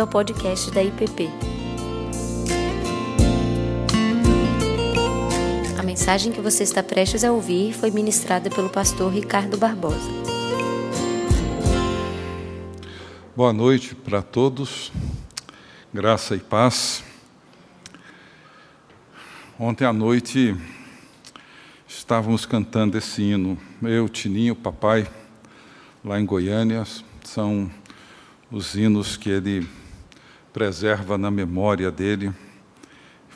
bem-vindo ao podcast da IPP. A mensagem que você está prestes a ouvir foi ministrada pelo pastor Ricardo Barbosa. Boa noite para todos, graça e paz. Ontem à noite estávamos cantando esse hino, eu, Tininho, papai, lá em Goiânia, são os hinos que ele preserva na memória dele.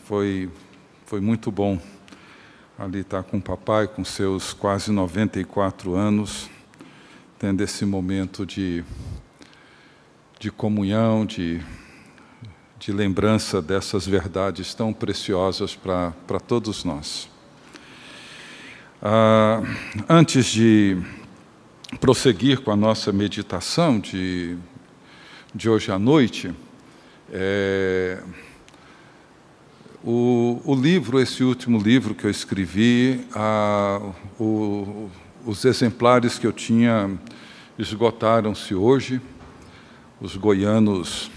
Foi, foi muito bom ali estar com o papai, com seus quase 94 anos, tendo esse momento de, de comunhão, de, de lembrança dessas verdades tão preciosas para todos nós. Ah, antes de prosseguir com a nossa meditação de de hoje à noite, é, o, o, livro, esse último livro que eu escrevi, a, o, os exemplares que eu tinha esgotaram-se hoje. Os goianos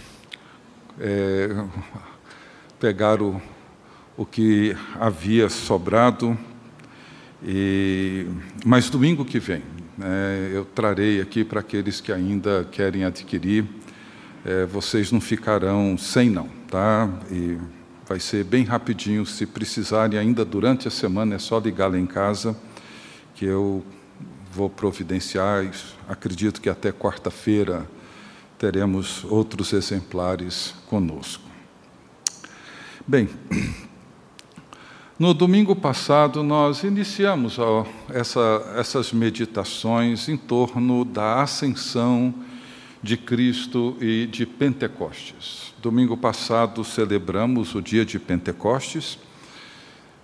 é, pegaram o, que havia sobrado. E, mas domingo que vem, né, eu trarei aqui para aqueles que ainda querem adquirir é, vocês não ficarão sem não, tá? E vai ser bem rapidinho, se precisarem ainda durante a semana, é só ligar lá em casa, que eu vou providenciar, acredito que até quarta-feira teremos outros exemplares conosco. Bem, no domingo passado nós iniciamos ó, essa, essas meditações em torno da ascensão de Cristo e de Pentecostes. Domingo passado celebramos o dia de Pentecostes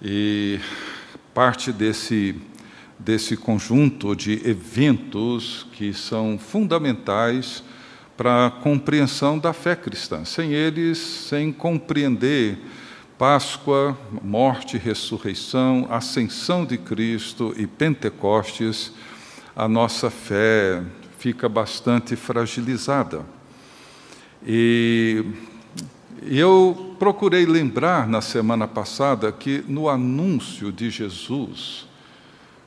e parte desse, desse conjunto de eventos que são fundamentais para a compreensão da fé cristã. Sem eles, sem compreender Páscoa, morte, ressurreição, ascensão de Cristo e Pentecostes, a nossa fé fica bastante fragilizada. E eu procurei lembrar na semana passada que no anúncio de Jesus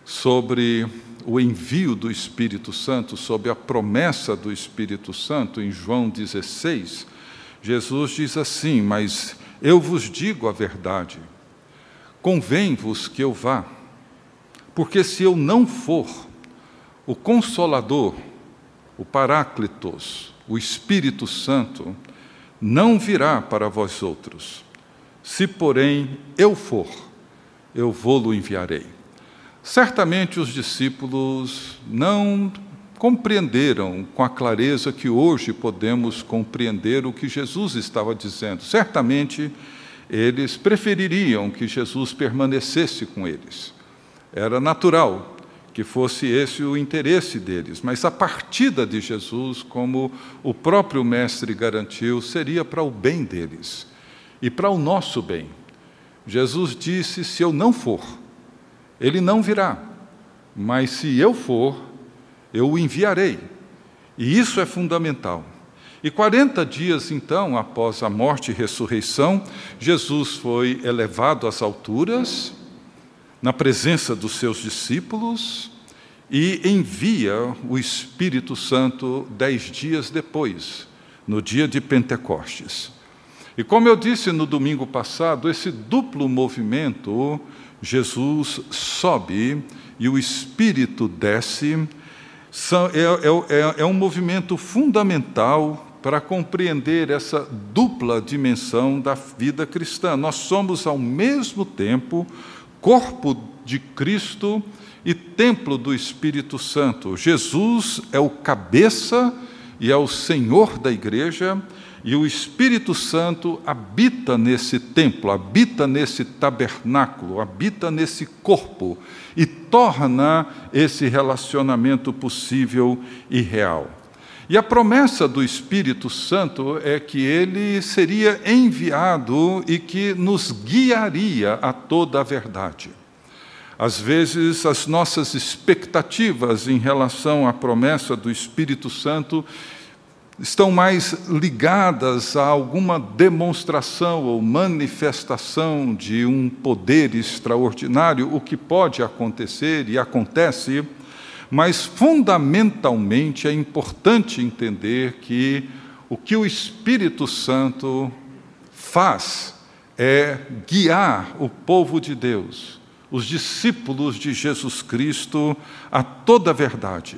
sobre o envio do Espírito Santo, sobre a promessa do Espírito Santo, em João 16, Jesus diz assim: Mas eu vos digo a verdade, convém-vos que eu vá, porque se eu não for, o Consolador, o Paráclitos, o Espírito Santo, não virá para vós outros. Se, porém, eu for, eu vou-lo enviarei. Certamente os discípulos não compreenderam com a clareza que hoje podemos compreender o que Jesus estava dizendo. Certamente eles prefeririam que Jesus permanecesse com eles. Era natural que fosse esse o interesse deles, mas a partida de Jesus, como o próprio Mestre garantiu, seria para o bem deles e para o nosso bem. Jesus disse: Se eu não for, ele não virá, mas se eu for, eu o enviarei. E isso é fundamental. E 40 dias então, após a morte e ressurreição, Jesus foi elevado às alturas na presença dos seus discípulos e envia o Espírito Santo dez dias depois, no dia de Pentecostes. E como eu disse no domingo passado, esse duplo movimento, Jesus sobe e o Espírito desce, é, é, é, é um movimento fundamental para compreender essa dupla dimensão da vida cristã. Nós somos, ao mesmo tempo, corpo de Cristo e templo do Espírito Santo. Jesus é o cabeça e é o Senhor da igreja, e o Espírito Santo habita nesse templo, habita nesse tabernáculo, habita nesse corpo e torna esse relacionamento possível e real. E a promessa do Espírito Santo é que ele seria enviado e que nos guiaria a toda a verdade. Às vezes, as nossas expectativas em relação à promessa do Espírito Santo estão mais ligadas a alguma demonstração ou manifestação de um poder extraordinário, o que pode acontecer e acontece, mas fundamentalmente é importante entender que o que o Espírito Santo faz é guiar o povo de Deus, os discípulos de Jesus Cristo, a toda a verdade.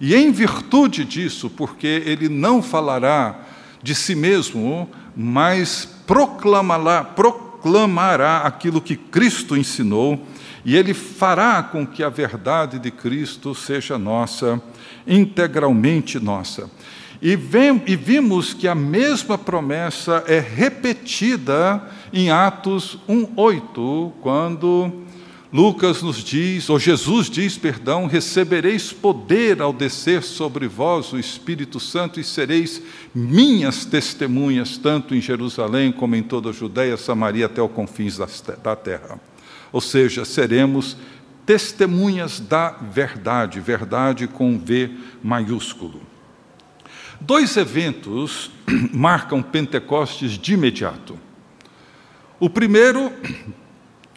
E em virtude disso, porque ele não falará de si mesmo, mas proclamará, proclamará aquilo que Cristo ensinou, e ele fará com que a verdade de Cristo seja nossa, integralmente nossa. E, vem, e vimos que a mesma promessa é repetida em Atos 1,8, quando Lucas nos diz, ou Jesus diz, perdão, recebereis poder ao descer sobre vós o Espírito Santo e sereis minhas testemunhas, tanto em Jerusalém como em toda a Judéia, Samaria, até os confins da terra. Ou seja, seremos testemunhas da verdade, verdade com V maiúsculo. Dois eventos marcam Pentecostes de imediato. O primeiro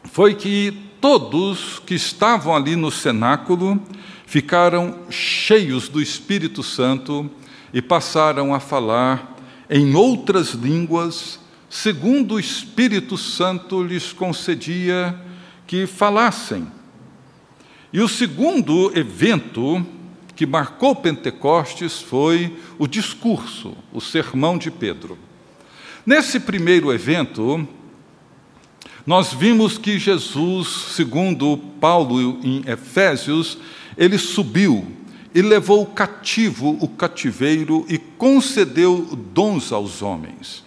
foi que todos que estavam ali no cenáculo ficaram cheios do Espírito Santo e passaram a falar em outras línguas, segundo o Espírito Santo lhes concedia que falassem. E o segundo evento que marcou Pentecostes foi o discurso, o sermão de Pedro. Nesse primeiro evento, nós vimos que Jesus, segundo Paulo em Efésios, ele subiu e levou cativo o cativeiro e concedeu dons aos homens.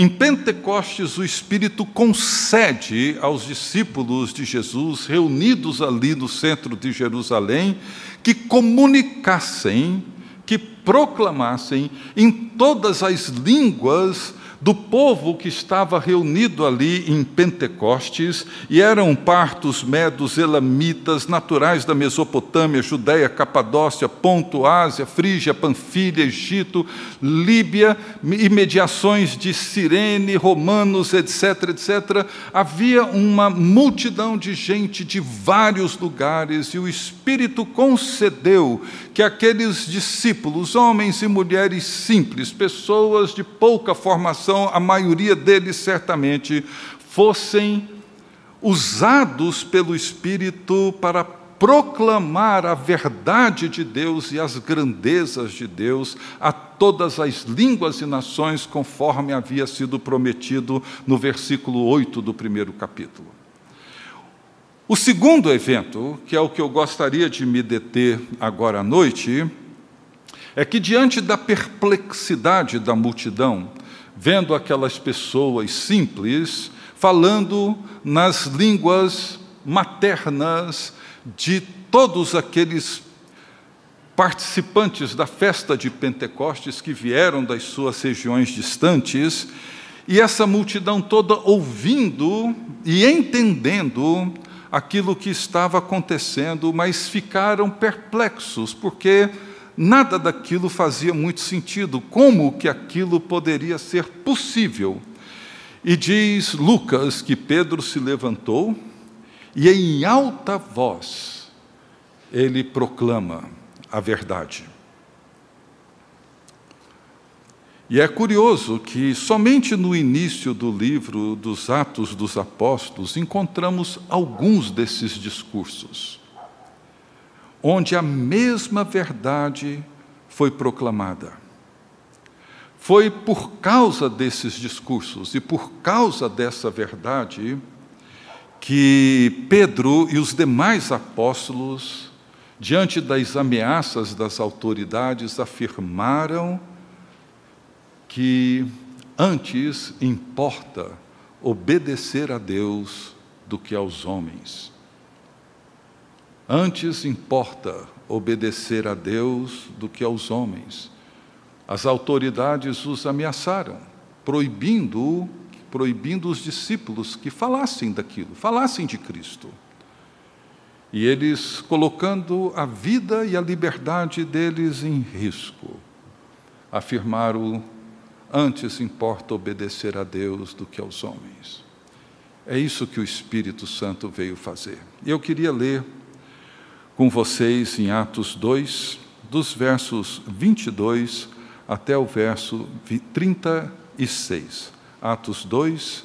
Em Pentecostes, o Espírito concede aos discípulos de Jesus, reunidos ali no centro de Jerusalém, que comunicassem, que proclamassem em todas as línguas do povo que estava reunido ali em Pentecostes, e eram partos, medos, elamitas, naturais da Mesopotâmia, Judéia, Capadócia, Ponto, Ásia, Frígia, Panfilha, Egito, Líbia, e mediações de Cirene, romanos, etc., etc. Havia uma multidão de gente de vários lugares, e o Espírito concedeu que aqueles discípulos, homens e mulheres simples, pessoas de pouca formação, a maioria deles certamente, fossem usados pelo Espírito para proclamar a verdade de Deus e as grandezas de Deus a todas as línguas e nações, conforme havia sido prometido no versículo 8 do primeiro capítulo. O segundo evento, que é o que eu gostaria de me deter agora à noite, é que, diante da perplexidade da multidão, vendo aquelas pessoas simples falando nas línguas maternas de todos aqueles participantes da festa de Pentecostes que vieram das suas regiões distantes, e essa multidão toda ouvindo e entendendo aquilo que estava acontecendo, mas ficaram perplexos, porque nada daquilo fazia muito sentido. Como que aquilo poderia ser possível? E diz Lucas que Pedro se levantou e, em alta voz, ele proclama a verdade. E é curioso que somente no início do livro dos Atos dos Apóstolos encontramos alguns desses discursos onde a mesma verdade foi proclamada. Foi por causa desses discursos e por causa dessa verdade que Pedro e os demais apóstolos, diante das ameaças das autoridades, afirmaram que antes importa obedecer a Deus do que aos homens. Antes importa obedecer a Deus do que aos homens. As autoridades os ameaçaram, proibindo, proibindo os discípulos que falassem daquilo, falassem de Cristo. E eles colocando a vida e a liberdade deles em risco. afirmaram: antes importa obedecer a Deus do que aos homens. É isso que o Espírito Santo veio fazer. Eu queria ler com vocês em Atos 2, dos versos 22 até o verso 36. Atos 2,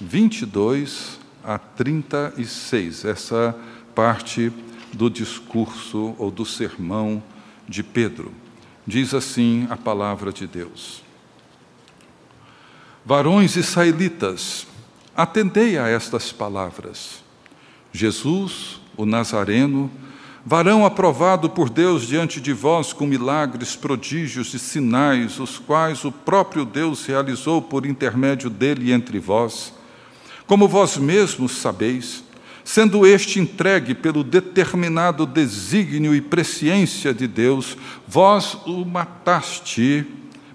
22 a 36. Essa parte do discurso ou do sermão de Pedro. Diz assim a palavra de Deus: Varões israelitas, atendei a estas palavras. Jesus, o Nazareno, varão aprovado por Deus diante de vós com milagres, prodígios e sinais, os quais o próprio Deus realizou por intermédio dele entre vós, como vós mesmos sabeis, sendo este entregue pelo determinado desígnio e presciência de Deus, vós o mataste,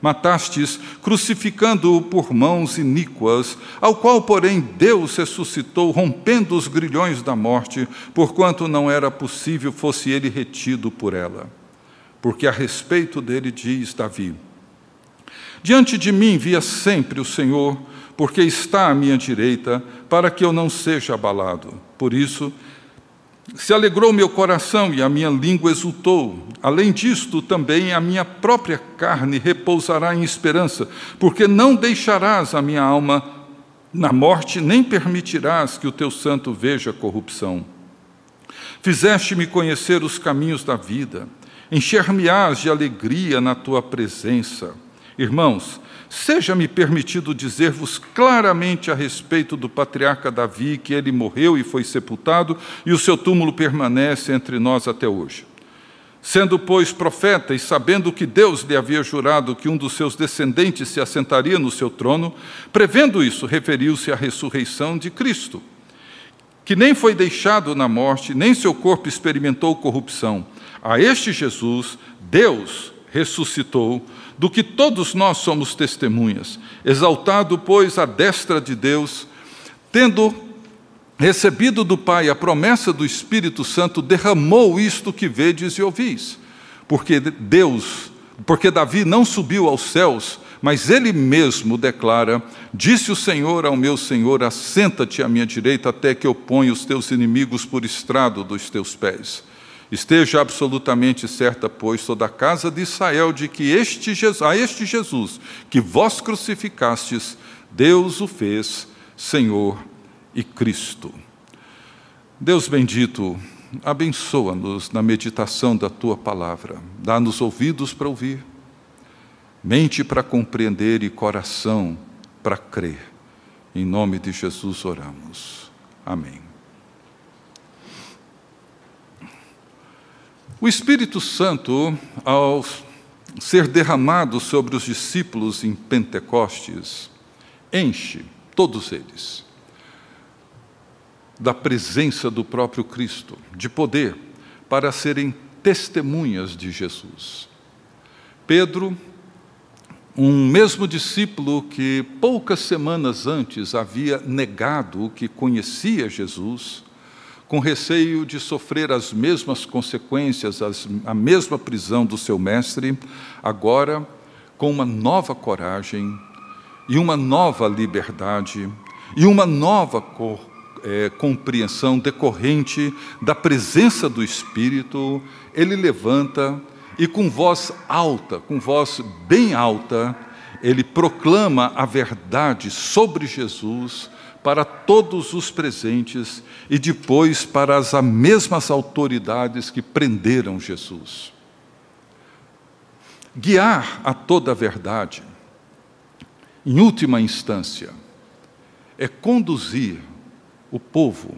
matastes, crucificando-o por mãos iníquas, ao qual, porém, Deus ressuscitou, rompendo os grilhões da morte, porquanto não era possível fosse ele retido por ela. Porque a respeito dele diz Davi: Diante de mim via sempre o Senhor, porque está à minha direita, para que eu não seja abalado. Por isso, se alegrou meu coração e a minha língua exultou. Além disto, também a minha própria carne repousará em esperança, porque não deixarás a minha alma na morte, nem permitirás que o teu santo veja corrupção. Fizeste-me conhecer os caminhos da vida, encher-me-ás de alegria na tua presença. Irmãos, Seja-me permitido dizer-vos claramente a respeito do patriarca Davi, que ele morreu e foi sepultado, e o seu túmulo permanece entre nós até hoje. Sendo, pois, profeta e sabendo que Deus lhe havia jurado que um dos seus descendentes se assentaria no seu trono, prevendo isso, referiu-se à ressurreição de Cristo, que nem foi deixado na morte, nem seu corpo experimentou corrupção. A este Jesus, Deus ressuscitou, do que todos nós somos testemunhas. Exaltado, pois, à destra de Deus, tendo recebido do Pai a promessa do Espírito Santo, derramou isto que vedes e ouvis. Porque Deus, porque Davi não subiu aos céus, mas ele mesmo declara: Disse o Senhor ao meu Senhor: Assenta-te à minha direita, até que eu ponha os teus inimigos por estrado dos teus pés. Esteja absolutamente certa, pois, toda a casa de Israel, de que este Jesus, a este Jesus que vós crucificastes, Deus o fez Senhor e Cristo. Deus bendito, abençoa-nos na meditação da tua palavra, dá-nos ouvidos para ouvir, mente para compreender e coração para crer. Em nome de Jesus oramos. Amém. O Espírito Santo, ao ser derramado sobre os discípulos em Pentecostes, enche todos eles da presença do próprio Cristo, de poder, para serem testemunhas de Jesus. Pedro, um mesmo discípulo que poucas semanas antes havia negado que conhecia Jesus, com receio de sofrer as mesmas consequências, as, a mesma prisão do seu mestre, agora com uma nova coragem e uma nova liberdade e uma nova cor, é, compreensão decorrente da presença do Espírito, ele levanta e com voz alta, com voz bem alta, ele proclama a verdade sobre Jesus para todos os presentes e depois para as mesmas autoridades que prenderam Jesus. Guiar a toda a verdade, em última instância, é conduzir o povo,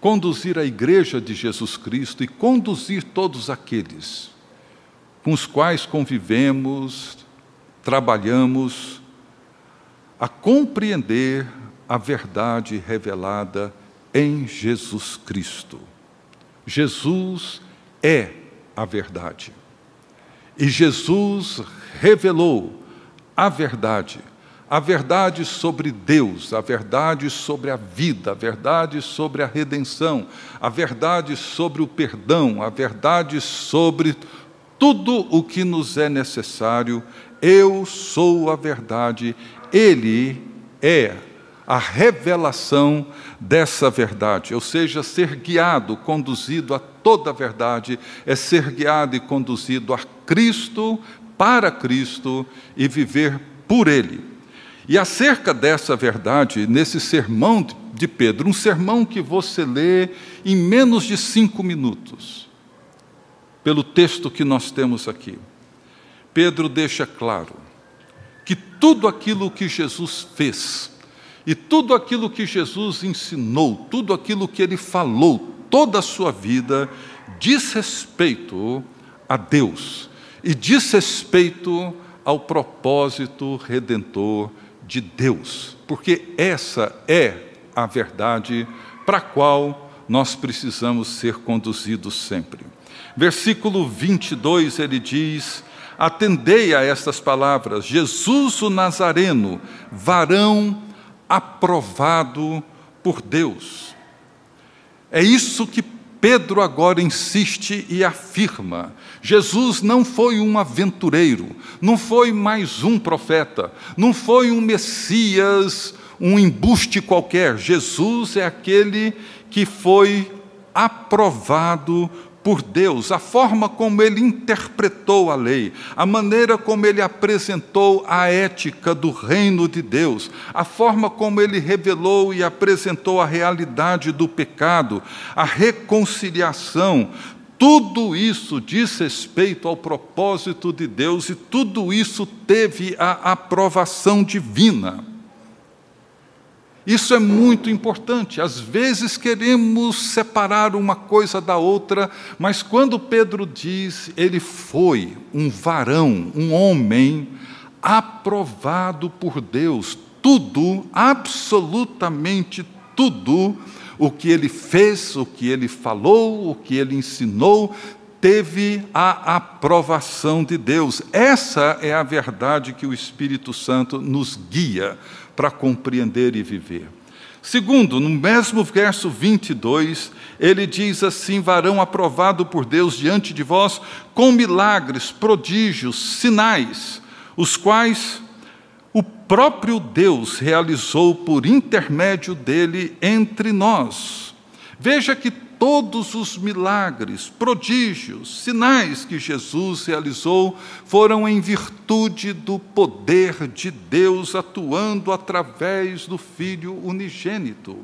conduzir a igreja de Jesus Cristo e conduzir todos aqueles com os quais convivemos, trabalhamos, a compreender a verdade revelada em Jesus Cristo. Jesus é a verdade. E Jesus revelou a verdade, a verdade sobre Deus, a verdade sobre a vida, a verdade sobre a redenção, a verdade sobre o perdão, a verdade sobre tudo o que nos é necessário Eu sou a verdade, Ele é a revelação dessa verdade, ou seja, ser guiado, conduzido a toda a verdade, é ser guiado e conduzido a Cristo, para Cristo e viver por Ele. E acerca dessa verdade, nesse sermão de Pedro, um sermão que você lê em menos de cinco minutos, pelo texto que nós temos aqui, Pedro deixa claro que tudo aquilo que Jesus fez, e tudo aquilo que Jesus ensinou, tudo aquilo que ele falou, toda a sua vida, diz respeito a Deus e diz respeito ao propósito redentor de Deus, porque essa é a verdade para a qual nós precisamos ser conduzidos sempre. Versículo 22 ele diz: Atendei a estas palavras, Jesus o Nazareno, varão aprovado por Deus. É isso que Pedro agora insiste e afirma. Jesus não foi um aventureiro, não foi mais um profeta, não foi um Messias, um embuste qualquer. Jesus é aquele que foi aprovado por Deus, a forma como ele interpretou a lei, a maneira como ele apresentou a ética do reino de Deus, a forma como ele revelou e apresentou a realidade do pecado, a reconciliação, tudo isso diz respeito ao propósito de Deus e tudo isso teve a aprovação divina. Isso é muito importante. Às vezes queremos separar uma coisa da outra, mas quando Pedro diz, ele foi um varão, um homem aprovado por Deus, tudo, absolutamente tudo, o que ele fez, o que ele falou, o que ele ensinou, teve a aprovação de Deus. Essa é a verdade que o Espírito Santo nos guia para compreender e viver. Segundo, no mesmo verso 22, ele diz assim: varão aprovado por Deus diante de vós, com milagres, prodígios, sinais, os quais o próprio Deus realizou por intermédio dele entre nós. Veja que todos os milagres, prodígios, sinais que Jesus realizou foram em virtude do poder de Deus atuando através do Filho unigênito.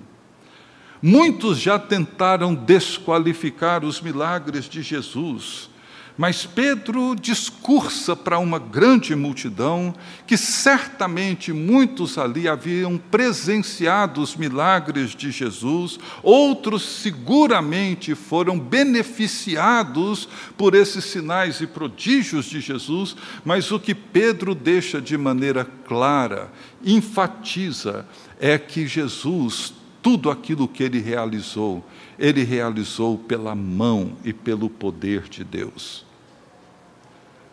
Muitos já tentaram desqualificar os milagres de Jesus, mas Pedro discursa para uma grande multidão que certamente muitos ali haviam presenciado os milagres de Jesus, outros seguramente foram beneficiados por esses sinais e prodígios de Jesus, mas o que Pedro deixa de maneira clara, enfatiza, é que Jesus, tudo aquilo que ele realizou, ele realizou pela mão e pelo poder de Deus.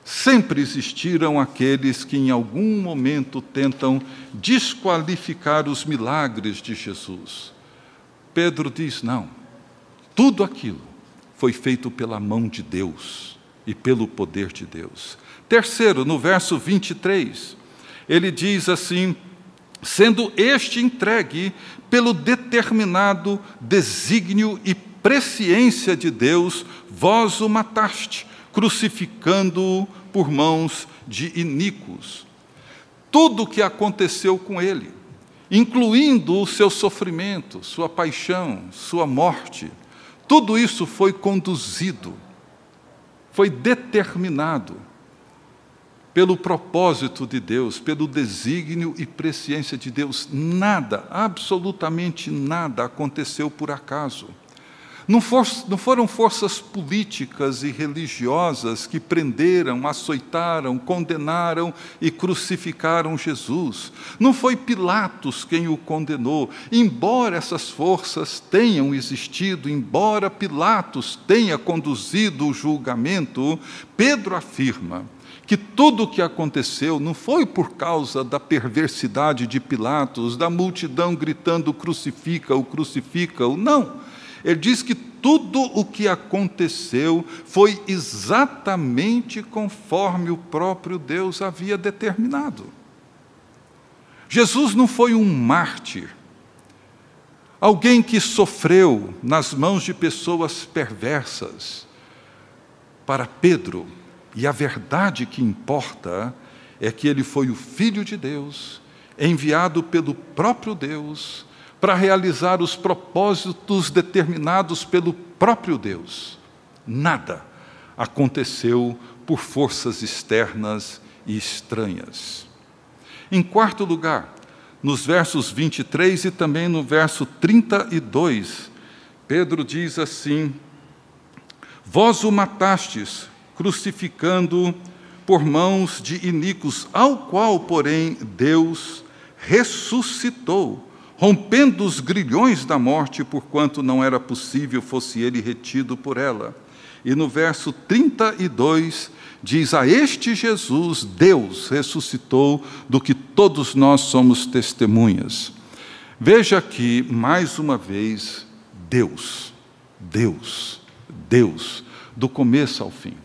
Sempre existiram aqueles que em algum momento tentam desqualificar os milagres de Jesus. Pedro diz: não, tudo aquilo foi feito pela mão de Deus e pelo poder de Deus. Terceiro, no verso 23, ele diz assim: sendo este entregue pelo determinado desígnio e presciência de Deus, vós o mataste, crucificando-o por mãos de iníquos. Tudo o que aconteceu com ele, incluindo o seu sofrimento, sua paixão, sua morte, tudo isso foi conduzido, foi determinado pelo propósito de Deus, pelo desígnio e presciência de Deus. Nada, absolutamente nada aconteceu por acaso. Não, for, não, foram forças políticas e religiosas que prenderam, açoitaram, condenaram e crucificaram Jesus. Não foi Pilatos quem o condenou. Embora essas forças tenham existido, embora Pilatos tenha conduzido o julgamento, Pedro afirma que tudo o que aconteceu não foi por causa da perversidade de Pilatos, da multidão gritando crucifica-o, crucifica-o, não. Ele diz que tudo o que aconteceu foi exatamente conforme o próprio Deus havia determinado. Jesus não foi um mártir, alguém que sofreu nas mãos de pessoas perversas. Para Pedro, e a verdade que importa é que ele foi o Filho de Deus, enviado pelo próprio Deus para realizar os propósitos determinados pelo próprio Deus. Nada aconteceu por forças externas e estranhas. Em quarto lugar, nos versos 23 e também no verso 32, Pedro diz assim: Vós o matastes, crucificando por mãos de iníquos, ao qual, porém, Deus ressuscitou rompendo os grilhões da morte, porquanto não era possível fosse ele retido por ela. E no verso 32 diz: A este Jesus Deus ressuscitou, do que todos nós somos testemunhas. Veja aqui, mais uma vez, Deus, Deus, Deus, do começo ao fim.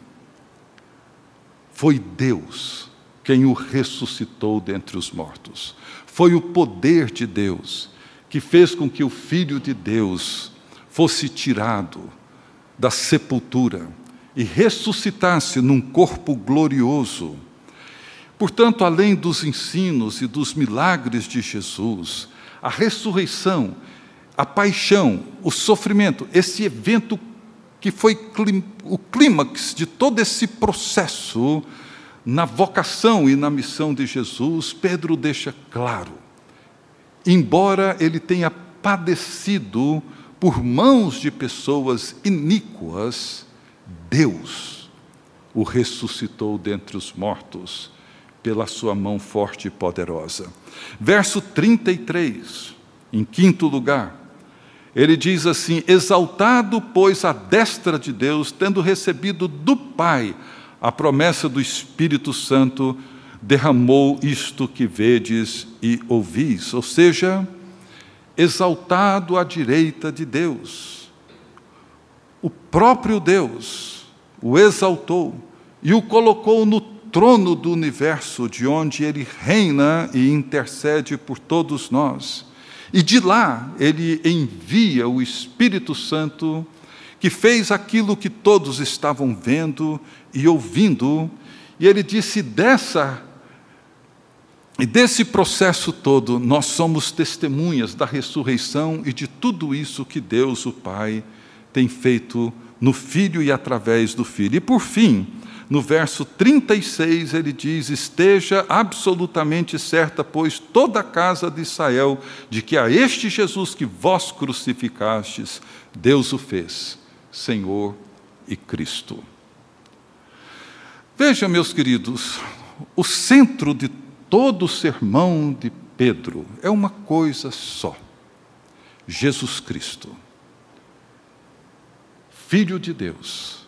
Foi Deus quem o ressuscitou dentre os mortos. Foi o poder de Deus que fez com que o Filho de Deus fosse tirado da sepultura e ressuscitasse num corpo glorioso. Portanto, além dos ensinos e dos milagres de Jesus, a ressurreição, a paixão, o sofrimento, esse evento que foi o clímax de todo esse processo, na vocação e na missão de Jesus, Pedro deixa claro: embora ele tenha padecido por mãos de pessoas iníquas, Deus o ressuscitou dentre os mortos pela sua mão forte e poderosa. Verso 33, em quinto lugar, ele diz assim: Exaltado, pois, a destra de Deus, tendo recebido do Pai a promessa do Espírito Santo derramou isto que vedes e ouvis, ou seja, exaltado à direita de Deus. O próprio Deus o exaltou e o colocou no trono do universo, de onde ele reina e intercede por todos nós. E de lá ele envia o Espírito Santo, que fez aquilo que todos estavam vendo e ouvindo, e ele disse: dessa e desse processo todo, nós somos testemunhas da ressurreição e de tudo isso que Deus, o Pai, tem feito no Filho e através do Filho. E por fim, no verso 36, ele diz: Esteja absolutamente certa, pois, toda a casa de Israel, de que a este Jesus que vós crucificastes, Deus o fez, Senhor e Cristo. Veja, meus queridos, o centro de todo o sermão de Pedro é uma coisa só: Jesus Cristo, Filho de Deus,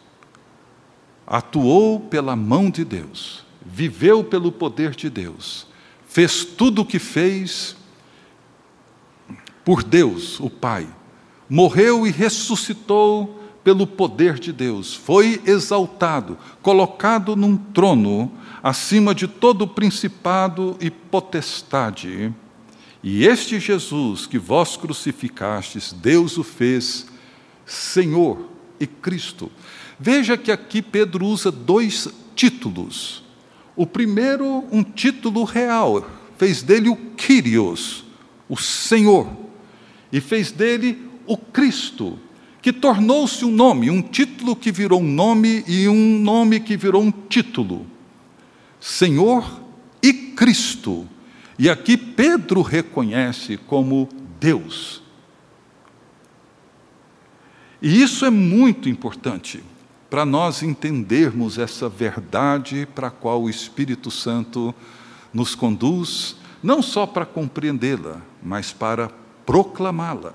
atuou pela mão de Deus, viveu pelo poder de Deus, fez tudo o que fez por Deus, o Pai, morreu e ressuscitou pelo poder de Deus, foi exaltado, colocado num trono acima de todo principado e potestade. E este Jesus que vós crucificastes, Deus o fez Senhor e Cristo. Veja que aqui Pedro usa dois títulos. O primeiro, um título real, fez dele o Kyrios, o Senhor, e fez dele o Cristo, que tornou-se um nome, um título que virou um nome e um nome que virou um título. Senhor e Cristo. E aqui Pedro reconhece como Deus. E isso é muito importante para nós entendermos essa verdade para a qual o Espírito Santo nos conduz, não só para compreendê-la, mas para proclamá-la.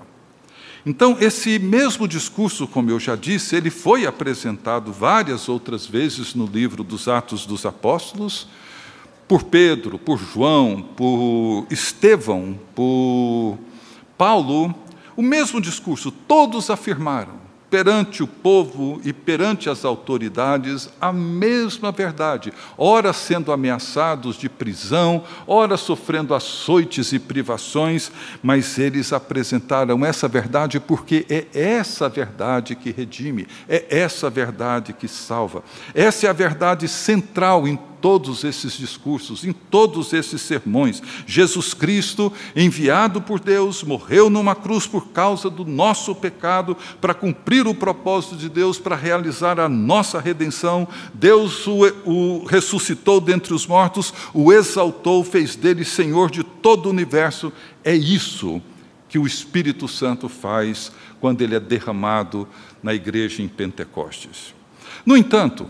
Então, esse mesmo discurso, como eu já disse, ele foi apresentado várias outras vezes no livro dos Atos dos Apóstolos, por Pedro, por João, por Estevão, por Paulo, o mesmo discurso, todos afirmaram perante o povo e perante as autoridades a mesma verdade, ora sendo ameaçados de prisão, ora sofrendo açoites e privações, mas eles apresentaram essa verdade porque é essa verdade que redime, é essa verdade que salva. Essa é a verdade central em todos esses discursos, em todos esses sermões. Jesus Cristo, enviado por Deus, morreu numa cruz por causa do nosso pecado, para cumprir o propósito de Deus, para realizar a nossa redenção. Deus o, o ressuscitou dentre os mortos, o exaltou, fez dele Senhor de todo o universo. É isso que o Espírito Santo faz quando ele é derramado na igreja em Pentecostes. No entanto,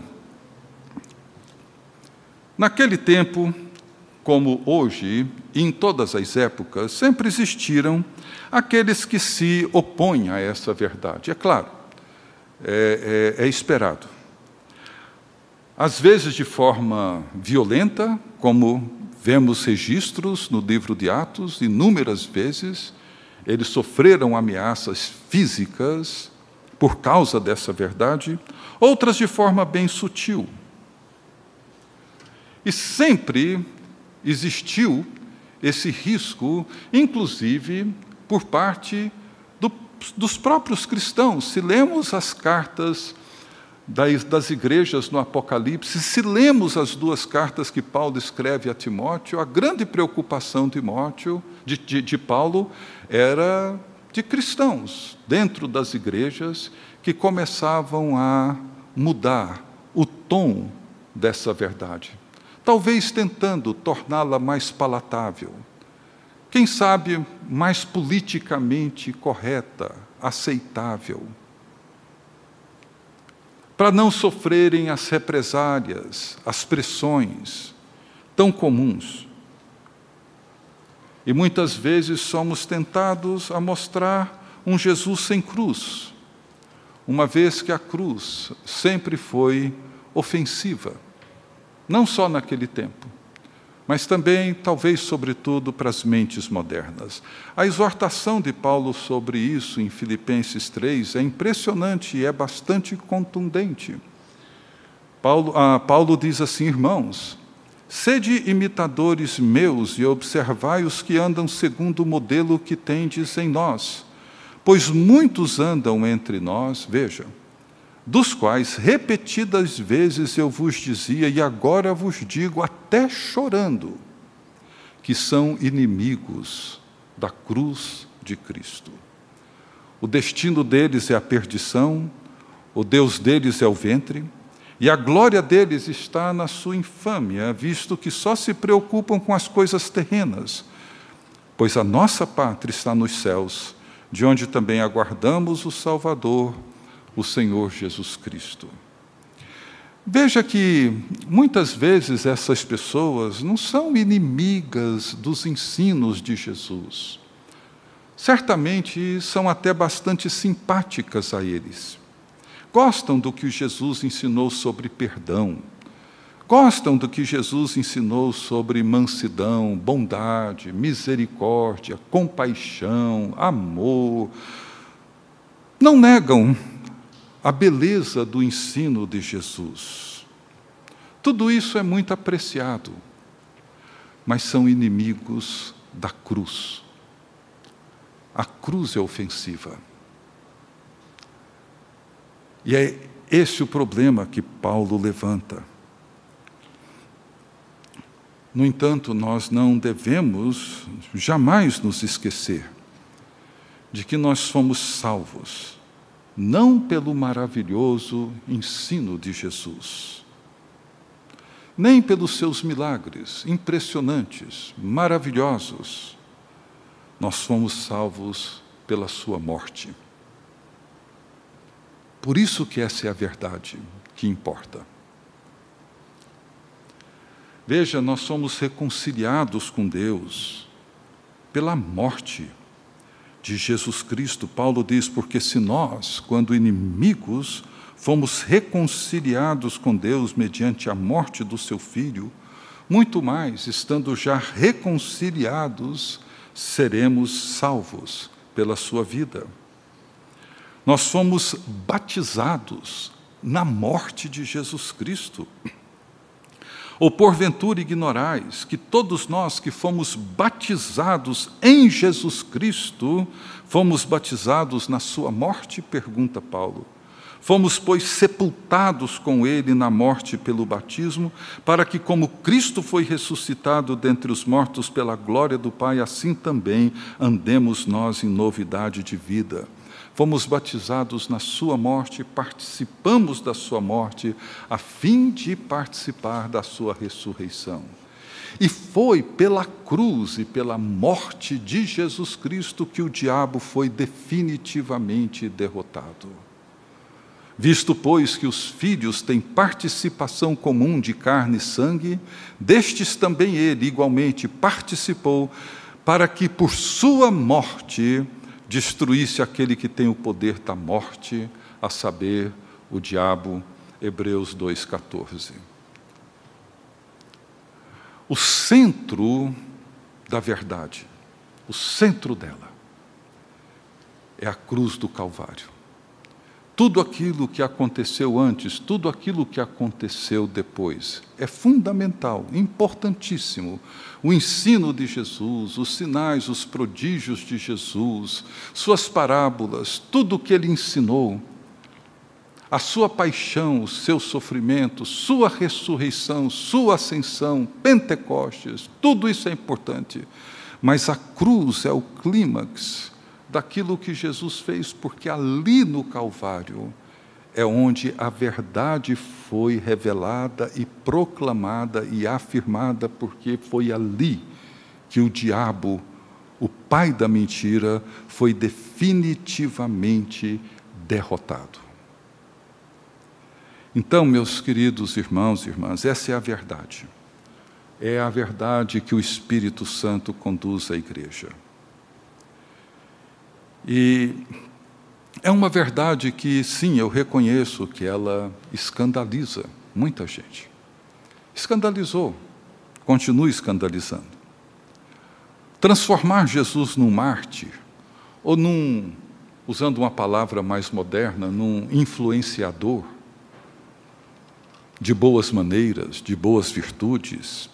Naquele tempo, como hoje, em todas as épocas, sempre existiram aqueles que se opõem a essa verdade. É claro, é, é, é esperado. Às vezes de forma violenta, como vemos registros no livro de Atos, inúmeras vezes, eles sofreram ameaças físicas por causa dessa verdade, outras de forma bem sutil e sempre existiu esse risco, inclusive por parte do, dos próprios cristãos. Se lemos as cartas das, das, igrejas no Apocalipse, se lemos as duas cartas que Paulo escreve a Timóteo, a grande preocupação de, Timóteo, de, de, de Paulo era de cristãos dentro das igrejas que começavam a mudar o tom dessa verdade talvez tentando torná-la mais palatável, quem sabe mais politicamente correta, aceitável, para não sofrerem as represálias, as pressões tão comuns. E muitas vezes somos tentados a mostrar um Jesus sem cruz, uma vez que a cruz sempre foi ofensiva não só naquele tempo, mas também, talvez, sobretudo, para as mentes modernas. A exortação de Paulo sobre isso em Filipenses 3 é impressionante e é bastante contundente. Paulo, ah, Paulo diz assim, irmãos, sede imitadores meus e observai os que andam segundo o modelo que tendes em nós, pois muitos andam entre nós, veja, dos quais repetidas vezes eu vos dizia, e agora vos digo, até chorando, que são inimigos da cruz de Cristo. O destino deles é a perdição, o Deus deles é o ventre, e a glória deles está na sua infâmia, visto que só se preocupam com as coisas terrenas, pois a nossa pátria está nos céus, de onde também aguardamos o Salvador, o Senhor Jesus Cristo. Veja que muitas vezes essas pessoas não são inimigas dos ensinos de Jesus. Certamente são até bastante simpáticas a eles. Gostam do que Jesus ensinou sobre perdão. Gostam do que Jesus ensinou sobre mansidão, bondade, misericórdia, compaixão, amor. Não negam a beleza do ensino de Jesus. Tudo isso é muito apreciado, mas são inimigos da cruz. A cruz é ofensiva. E é esse o problema que Paulo levanta. No entanto, nós não devemos jamais nos esquecer de que nós somos salvos não pelo maravilhoso ensino de Jesus, nem pelos seus milagres impressionantes, maravilhosos. Nós fomos salvos pela sua morte. Por isso que essa é a verdade que importa. Veja, nós somos reconciliados com Deus pela morte de Jesus Cristo, Paulo diz: porque se nós, quando inimigos, fomos reconciliados com Deus mediante a morte do seu filho, muito mais, estando já reconciliados, seremos salvos pela sua vida. Nós fomos batizados na morte de Jesus Cristo. Ou porventura ignorais que todos nós que fomos batizados em Jesus Cristo, fomos batizados na sua morte? Pergunta Paulo. Fomos, pois, sepultados com ele na morte pelo batismo, para que, como Cristo foi ressuscitado dentre os mortos pela glória do Pai, assim também andemos nós em novidade de vida. Fomos batizados na Sua morte, participamos da Sua morte, a fim de participar da Sua ressurreição. E foi pela cruz e pela morte de Jesus Cristo que o diabo foi definitivamente derrotado. Visto, pois, que os filhos têm participação comum de carne e sangue, destes também ele igualmente participou, para que por sua morte destruísse aquele que tem o poder da morte, a saber, o diabo. Hebreus 2,14. O centro da verdade, o centro dela, é a cruz do Calvário tudo aquilo que aconteceu antes, tudo aquilo que aconteceu depois. É fundamental, importantíssimo. O ensino de Jesus, os sinais, os prodígios de Jesus, suas parábolas, tudo o que ele ensinou, a sua paixão, o seu sofrimento, sua ressurreição, sua ascensão, Pentecostes, tudo isso é importante. Mas a cruz é o clímax daquilo que Jesus fez, porque ali no Calvário é onde a verdade foi revelada e proclamada e afirmada, porque foi ali que o diabo, o pai da mentira, foi definitivamente derrotado. Então, meus queridos irmãos e irmãs, essa é a verdade. É a verdade que o Espírito Santo conduz à igreja. E é uma verdade que, sim, eu reconheço que ela escandaliza muita gente. Escandalizou, continua escandalizando. Transformar Jesus num mártir, ou num, usando uma palavra mais moderna, num influenciador de boas maneiras, de boas virtudes,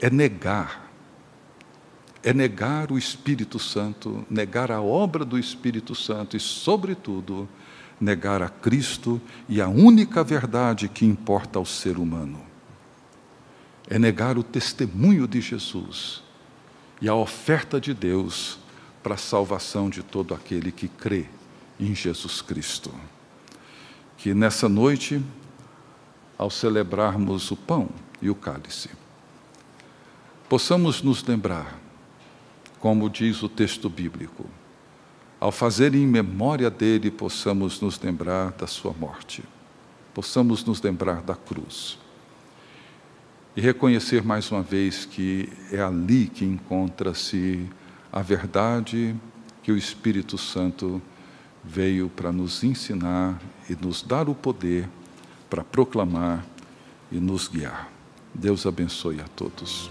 é negar é negar o Espírito Santo, negar a obra do Espírito Santo e, sobretudo, negar a Cristo e a única verdade que importa ao ser humano. É negar o testemunho de Jesus e a oferta de Deus para a salvação de todo aquele que crê em Jesus Cristo. Que nessa noite, ao celebrarmos o pão e o cálice, possamos nos lembrar como diz o texto bíblico. Ao fazer em memória dele, possamos nos lembrar da sua morte, possamos nos lembrar da cruz. E reconhecer mais uma vez que é ali que encontra-se a verdade que o Espírito Santo veio para nos ensinar e nos dar o poder para proclamar e nos guiar. Deus abençoe a todos.